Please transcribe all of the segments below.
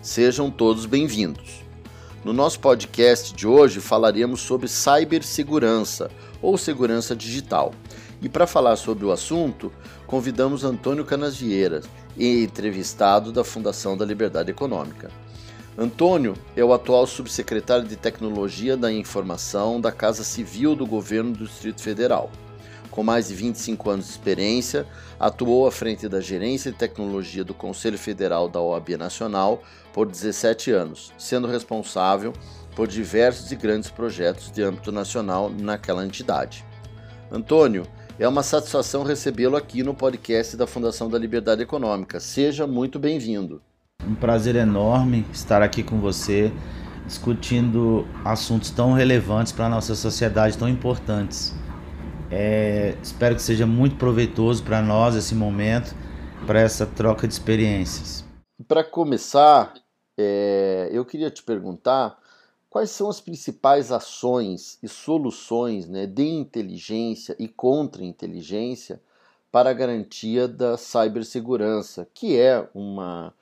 Sejam todos bem-vindos. No nosso podcast de hoje falaremos sobre cibersegurança ou segurança digital. E para falar sobre o assunto, convidamos Antônio Canasvieira, entrevistado da Fundação da Liberdade Econômica. Antônio é o atual subsecretário de Tecnologia da Informação da Casa Civil do Governo do Distrito Federal. Com mais de 25 anos de experiência, atuou à frente da Gerência de Tecnologia do Conselho Federal da OAB Nacional por 17 anos, sendo responsável por diversos e grandes projetos de âmbito nacional naquela entidade. Antônio, é uma satisfação recebê-lo aqui no podcast da Fundação da Liberdade Econômica. Seja muito bem-vindo. Um prazer enorme estar aqui com você, discutindo assuntos tão relevantes para a nossa sociedade, tão importantes. É, espero que seja muito proveitoso para nós esse momento, para essa troca de experiências. Para começar, é, eu queria te perguntar quais são as principais ações e soluções né, de inteligência e contra-inteligência para a garantia da cibersegurança, que é uma,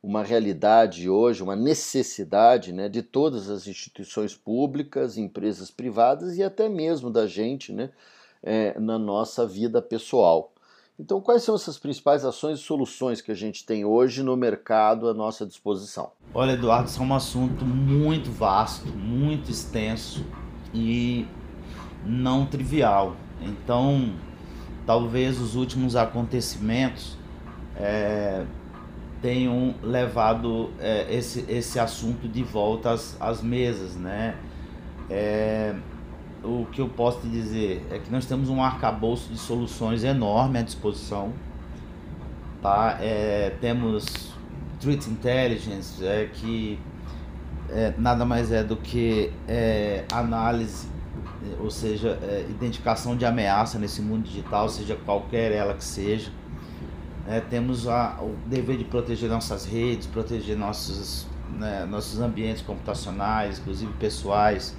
uma realidade hoje, uma necessidade né, de todas as instituições públicas, empresas privadas e até mesmo da gente, né, é, na nossa vida pessoal. Então, quais são essas principais ações e soluções que a gente tem hoje no mercado à nossa disposição? Olha, Eduardo, isso é um assunto muito vasto, muito extenso e não trivial. Então, talvez os últimos acontecimentos é, tenham levado é, esse, esse assunto de volta às, às mesas, né? É, o que eu posso te dizer é que nós temos um arcabouço de soluções enorme à disposição. Tá? É, temos Threat Intelligence, é, que é, nada mais é do que é, análise, ou seja, é, identificação de ameaça nesse mundo digital, seja qualquer ela que seja. É, temos a, o dever de proteger nossas redes, proteger nossos, né, nossos ambientes computacionais, inclusive pessoais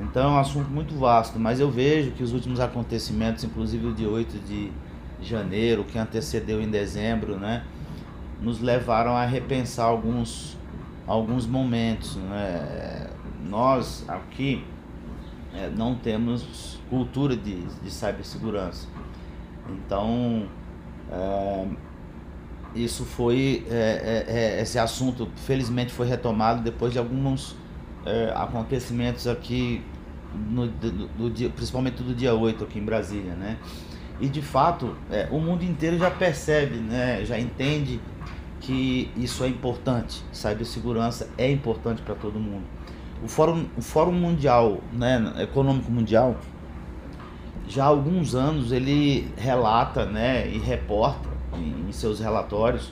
então é um assunto muito vasto, mas eu vejo que os últimos acontecimentos, inclusive o de 8 de janeiro, que antecedeu em dezembro, né, nos levaram a repensar alguns, alguns momentos. Né? Nós aqui é, não temos cultura de, de cibersegurança. Então, é, isso foi, é, é, é esse assunto felizmente foi retomado depois de alguns é, acontecimentos aqui, no, do, do, dia, principalmente do dia 8 aqui em Brasília, né? E de fato, é, o mundo inteiro já percebe, né? já entende que isso é importante. Cibersegurança é importante para todo mundo. O Fórum, o Fórum Mundial, né, Econômico Mundial, já há alguns anos ele relata né, e reporta em, em seus relatórios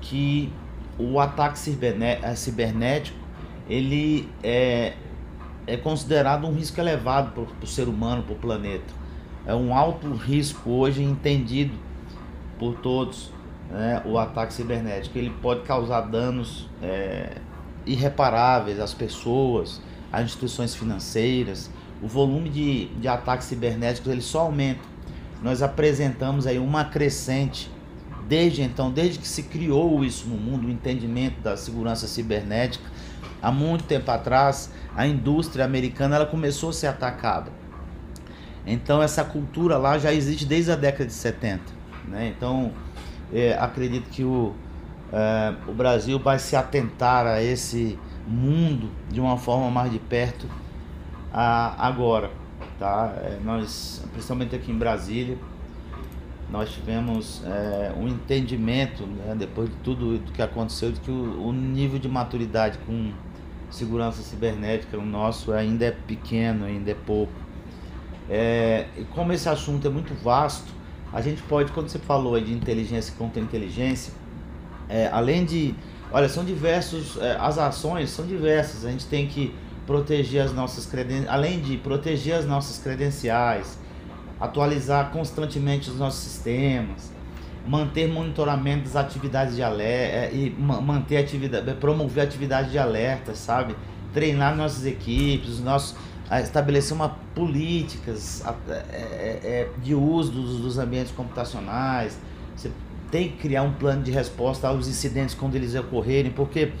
que o ataque cibernético ele é, é considerado um risco elevado para o ser humano, para o planeta. É um alto risco hoje entendido por todos né, o ataque cibernético. Ele pode causar danos é, irreparáveis às pessoas, às instituições financeiras. O volume de, de ataques cibernéticos ele só aumenta. Nós apresentamos aí uma crescente desde então, desde que se criou isso no mundo, o entendimento da segurança cibernética, há muito tempo atrás, a indústria americana ela começou a ser atacada. Então essa cultura lá já existe desde a década de 70. Né? Então é, acredito que o, é, o Brasil vai se atentar a esse mundo de uma forma mais de perto a, agora. Tá? É, nós, principalmente aqui em Brasília, nós tivemos é, um entendimento, né, depois de tudo que aconteceu, de que o, o, nível de maturidade com segurança cibernética, o nosso ainda é pequeno, ainda é pouco. É, e como esse assunto é muito vasto, a gente pode, quando você falou de inteligência contra inteligência, é, além de Olha, são diversos, é, as ações são diversas. A gente tem que proteger as nossas credenciais, além de proteger as nossas credenciais, atualizar constantemente os nossos sistemas, manter monitoramento das atividades de alerta é, e manter atividade, promover atividade de alerta, sabe? Treinar nossas equipes, os nossos estabelecer uma políticas é, é, é, de uso dos, dos ambientes computacionais. Você tem que criar um plano de resposta aos incidentes quando eles ocorrerem, porque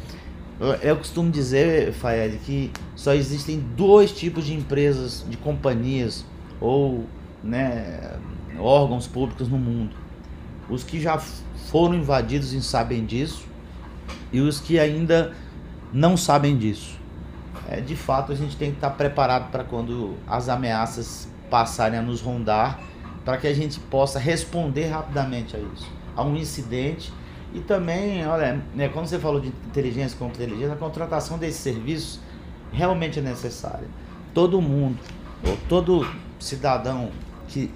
eu costumo dizer, Faed, que só existem dois tipos de empresas, de companhias ou né, órgãos públicos no mundo. Os que já foram invadidos e sabem disso e os que ainda não sabem disso é, de fato a gente tem que estar preparado para quando as ameaças passarem a nos rondar, para que a gente possa responder rapidamente a isso, a um incidente. E também, olha, né, quando você falou de inteligência contra inteligência, a contratação desses serviços realmente é necessária. Todo mundo, ou todo cidadão que,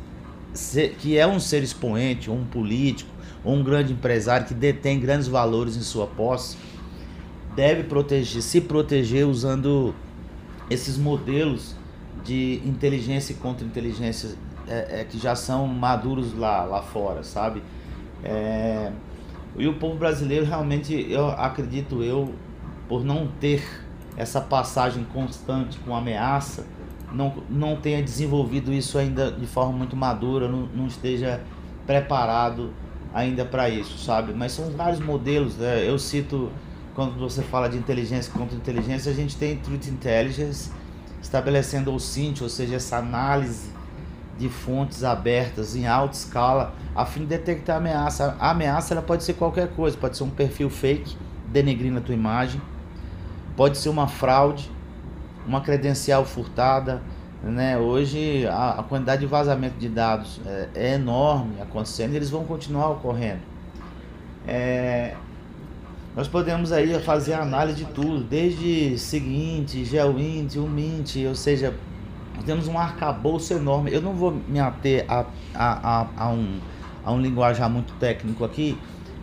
que é um ser expoente, um político, ou um grande empresário que detém grandes valores em sua posse, deve proteger, se proteger usando esses modelos de inteligência e contra-inteligência é, é, que já são maduros lá, lá fora, sabe? É, e o povo brasileiro realmente, eu acredito eu, por não ter essa passagem constante com ameaça, não, não tenha desenvolvido isso ainda de forma muito madura, não, não esteja preparado ainda para isso, sabe? Mas são vários modelos, né? eu cito quando você fala de inteligência contra inteligência, a gente tem Truth Intelligence estabelecendo o SINT, ou seja, essa análise de fontes abertas em alta escala, a fim de detectar ameaça. A ameaça ela pode ser qualquer coisa, pode ser um perfil fake denegrindo a tua imagem, pode ser uma fraude, uma credencial furtada, né? Hoje a, a quantidade de vazamento de dados é, é enorme acontecendo e eles vão continuar ocorrendo. É, nós podemos aí fazer análise de tudo, desde seguinte, GeoInt, UMINT, ou seja, temos um arcabouço enorme. Eu não vou me ater a, a, a, a, um, a um linguajar muito técnico aqui,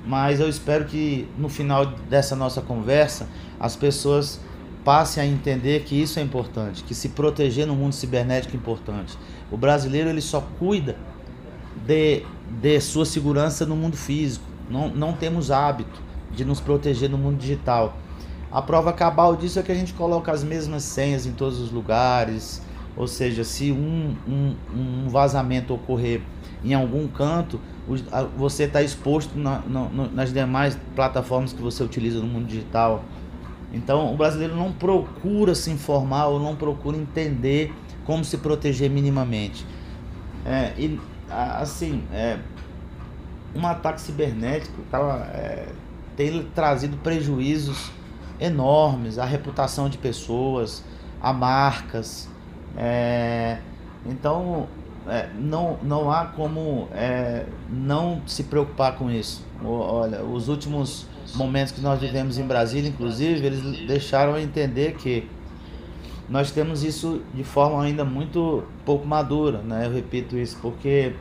mas eu espero que no final dessa nossa conversa as pessoas passem a entender que isso é importante, que se proteger no mundo cibernético é importante. O brasileiro ele só cuida de, de sua segurança no mundo físico, não, não temos hábito de nos proteger no mundo digital. A prova cabal disso é que a gente coloca as mesmas senhas em todos os lugares, ou seja, se um, um, um vazamento ocorrer em algum canto, você está exposto na, no, nas demais plataformas que você utiliza no mundo digital. Então, o brasileiro não procura se informar ou não procura entender como se proteger minimamente. É, e, assim, é, um ataque cibernético tá, é, tem trazido prejuízos enormes à reputação de pessoas, a marcas. É, então, é, não, não há como é, não se preocupar com isso. Olha, os últimos momentos que nós vivemos em Brasília, inclusive, eles deixaram entender que nós temos isso de forma ainda muito pouco madura, né? Eu repito isso, porque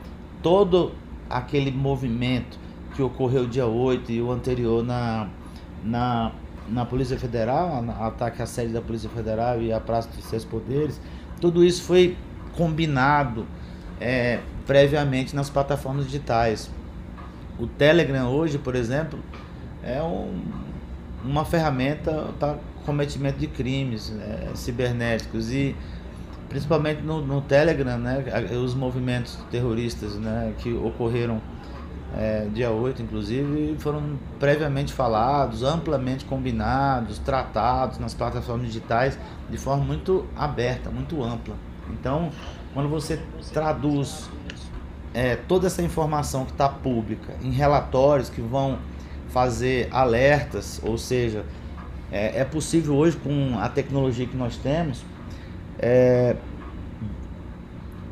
todo aquele movimento que ocorreu dia 8 e o anterior na, na, na Polícia Federal, ataque à sede da Polícia Federal e à Praça dos Seus Poderes, tudo isso foi combinado é, previamente nas plataformas digitais. O Telegram hoje, por exemplo, é um, uma ferramenta para cometimento de crimes né, cibernéticos e principalmente no, no Telegram, né, os movimentos terroristas né, que ocorreram é, dia 8, inclusive, foram previamente falados, amplamente combinados, tratados nas plataformas digitais de forma muito aberta, muito ampla. Então, quando você traduz é, toda essa informação que está pública em relatórios que vão fazer alertas, ou seja, é, é possível hoje com a tecnologia que nós temos, é,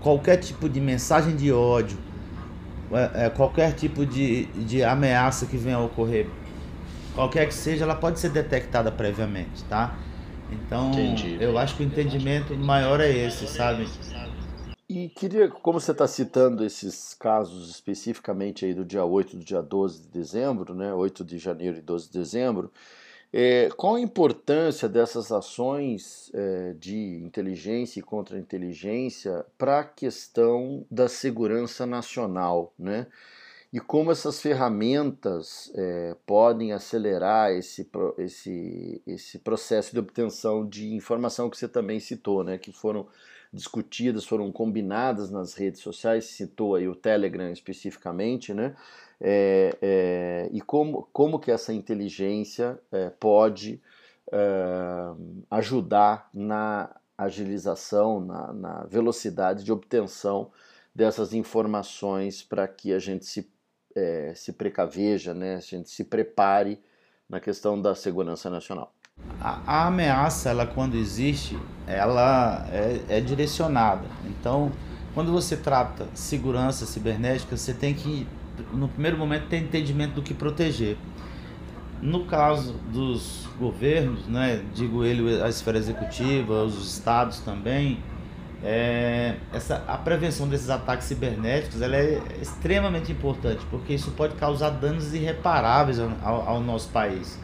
qualquer tipo de mensagem de ódio, é, é, qualquer tipo de, de ameaça que venha a ocorrer, qualquer que seja, ela pode ser detectada previamente, tá? Então, Entendi. eu acho que o entendimento maior é esse, sabe? E queria, como você está citando esses casos especificamente aí do dia 8 do dia 12 de dezembro, né, 8 de janeiro e 12 de dezembro, é, qual a importância dessas ações é, de inteligência e contra-inteligência para a questão da segurança nacional, né? E como essas ferramentas é, podem acelerar esse, esse, esse processo de obtenção de informação que você também citou, né? Que foram discutidas, foram combinadas nas redes sociais, citou aí o Telegram especificamente, né? é, é, e como, como que essa inteligência é, pode é, ajudar na agilização, na, na, velocidade de obtenção dessas informações para que a gente se, é, se precaveja, né, a gente se prepare na questão da segurança nacional. A, a ameaça, ela quando existe, ela é, é direcionada. Então, quando você trata segurança cibernética, você tem que no primeiro momento, ter entendimento do que proteger. No caso dos governos, né, digo ele, a esfera executiva, os estados também, é, essa, a prevenção desses ataques cibernéticos ela é extremamente importante, porque isso pode causar danos irreparáveis ao, ao nosso país.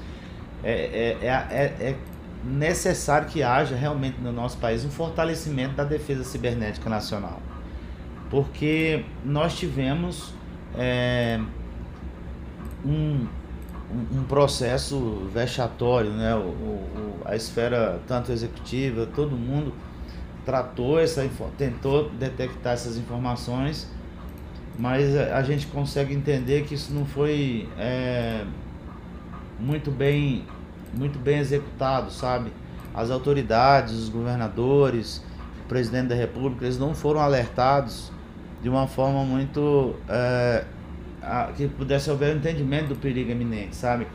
É, é, é, é necessário que haja realmente no nosso país um fortalecimento da defesa cibernética nacional. Porque nós tivemos é, um, um processo vexatório, né? O, o, a esfera tanto executiva, todo mundo tratou essa tentou detectar essas informações, mas a gente consegue entender que isso não foi é, muito bem muito bem executado, sabe? As autoridades, os governadores, o presidente da República, eles não foram alertados de uma forma muito. É, a, que pudesse haver um entendimento do perigo iminente, sabe?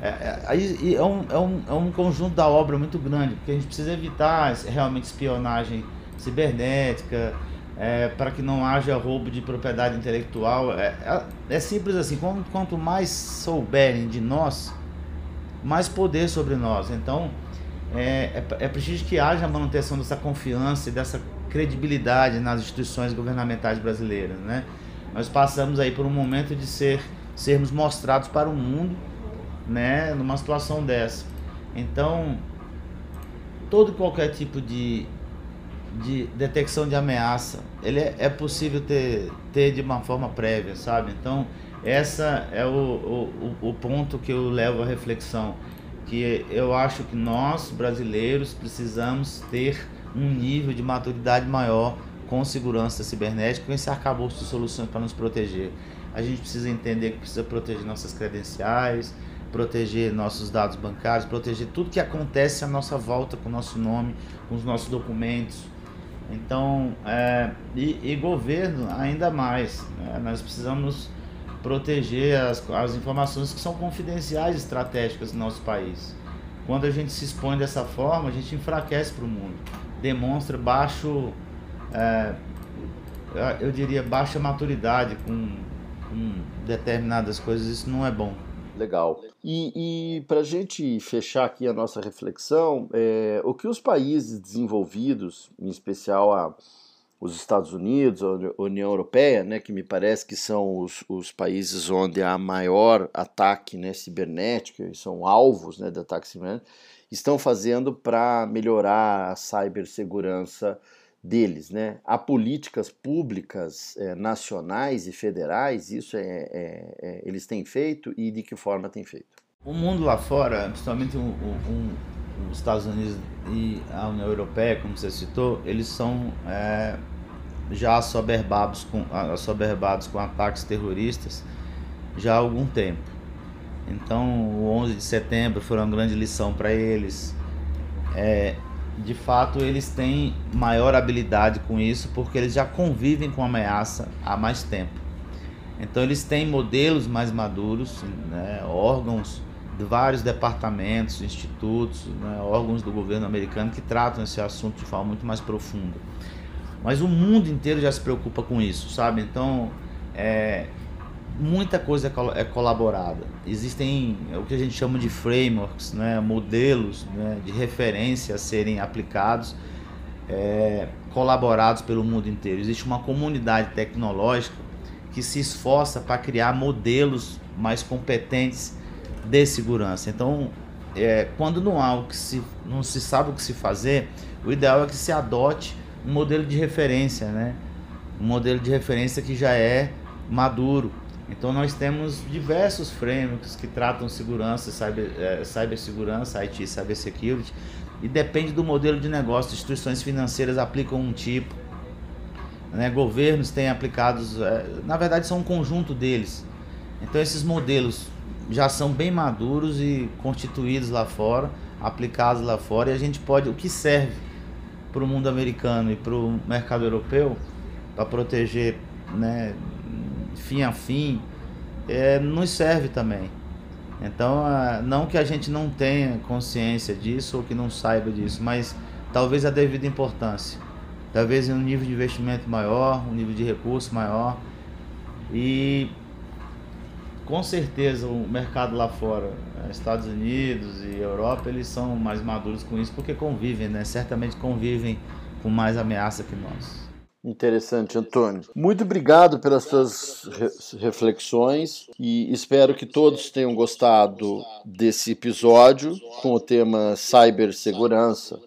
É, é, é, um, é, um, é um conjunto da obra muito grande, porque a gente precisa evitar realmente espionagem cibernética, é, para que não haja roubo de propriedade intelectual. É, é, é simples assim, quanto, quanto mais souberem de nós, mais poder sobre nós. Então, é, é, é preciso que haja a manutenção dessa confiança e dessa credibilidade nas instituições governamentais brasileiras, né? Nós passamos aí por um momento de ser sermos mostrados para o mundo, né, numa situação dessa. Então, todo qualquer tipo de, de detecção de ameaça, ele é, é possível ter, ter de uma forma prévia, sabe? Então, essa é o, o, o ponto que eu levo à reflexão, que eu acho que nós, brasileiros, precisamos ter um nível de maturidade maior com segurança cibernética, com esse arcabouço de soluções para nos proteger. A gente precisa entender que precisa proteger nossas credenciais, proteger nossos dados bancários, proteger tudo que acontece à nossa volta com o nosso nome, com os nossos documentos. Então, é, e, e, governo ainda mais, né? nós precisamos proteger as, as informações que são confidenciais estratégicas no nosso país. Quando a gente se expõe dessa forma, a gente enfraquece para o mundo demonstra baixo, é, eu diria, baixa maturidade com, com, determinadas coisas, isso não é bom. Legal. E, e para a gente fechar aqui a nossa reflexão, é, o que os países desenvolvidos, em especial a, os Estados Unidos, a União Europeia, né, que me parece que são os, os países onde há maior ataque né, cibernético, são alvos né, de ataque cibernético, estão fazendo para melhorar a cibersegurança deles. Né? Há políticas públicas é, nacionais e federais, isso é, é, é, eles têm feito e de que forma têm feito? O mundo lá fora, principalmente um, um, os Estados Unidos e a União Europeia, como você citou, eles são é, já assoberbados com, assoberbados com ataques terroristas já há algum tempo. Então, o 11 de setembro foi uma grande lição para eles. É, de fato, eles têm maior habilidade com isso porque eles já convivem com a ameaça há mais tempo. Então, eles têm modelos mais maduros, né, órgãos de vários departamentos, institutos, né, órgãos do governo americano que tratam esse assunto de forma muito mais profunda. Mas o mundo inteiro já se preocupa com isso, sabe? Então, é, muita coisa é, é colaborada. Existem o que a gente chama de frameworks, né, modelos né, de referência a serem aplicados é, colaborados pelo mundo inteiro. Existe uma comunidade tecnológica que se esforça para criar modelos mais competentes de segurança. Então, é, quando não há o que se não se sabe o que se fazer, o ideal é que se adote um modelo de referência, né? Um modelo de referência que já é maduro. Então nós temos diversos frameworks que tratam segurança, cyber, é, cibersegurança, IT, cybersecurity, e depende do modelo de negócio. Instituições financeiras aplicam um tipo, né? governos têm aplicados, é, na verdade são um conjunto deles. Então esses modelos já são bem maduros e constituídos lá fora, aplicados lá fora, e a gente pode, o que serve para o mundo americano e para o mercado europeu, para proteger né, fim a fim, é, nos serve também. Então, não que a gente não tenha consciência disso ou que não saiba disso, mas talvez a devida importância. Talvez um nível de investimento maior, um nível de recurso maior. E com certeza o mercado lá fora, eh, Estados Unidos e Europa, eles são mais maduros com isso porque convivem, né? Certamente convivem com mais ameaça que nós. Interessante, Antônio. Muito obrigado pelas suas reflexões e espero que todos tenham gostado desse episódio com o tema cibersegurança.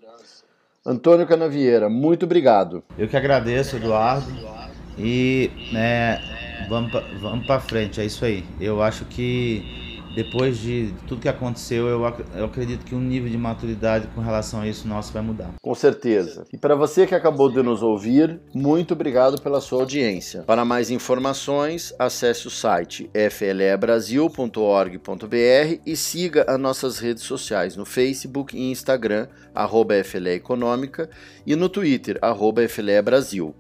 Antônio Canavieira, muito obrigado. Eu que agradeço, Eduardo. E né, vamos para vamos frente, é isso aí. Eu acho que depois de tudo que aconteceu, eu, eu acredito que o nível de maturidade com relação a isso nosso vai mudar. Com certeza. E para você que acabou de nos ouvir, muito obrigado pela sua audiência. Para mais informações, acesse o site flebrasil.org.br e siga as nossas redes sociais no Facebook e Instagram, arroba FLE Econômica, e no Twitter, arroba FLE Brasil.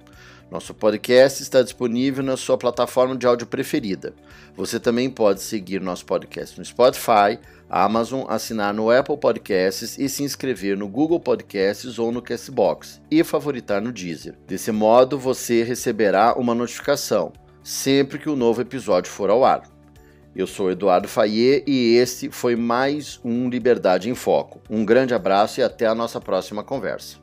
Nosso podcast está disponível na sua plataforma de áudio preferida. Você também pode seguir nosso podcast no Spotify, Amazon, assinar no Apple Podcasts e se inscrever no Google Podcasts ou no Castbox e favoritar no Deezer. Desse modo, você receberá uma notificação sempre que o um novo episódio for ao ar. Eu sou Eduardo Fayet e este foi mais um Liberdade em Foco. Um grande abraço e até a nossa próxima conversa.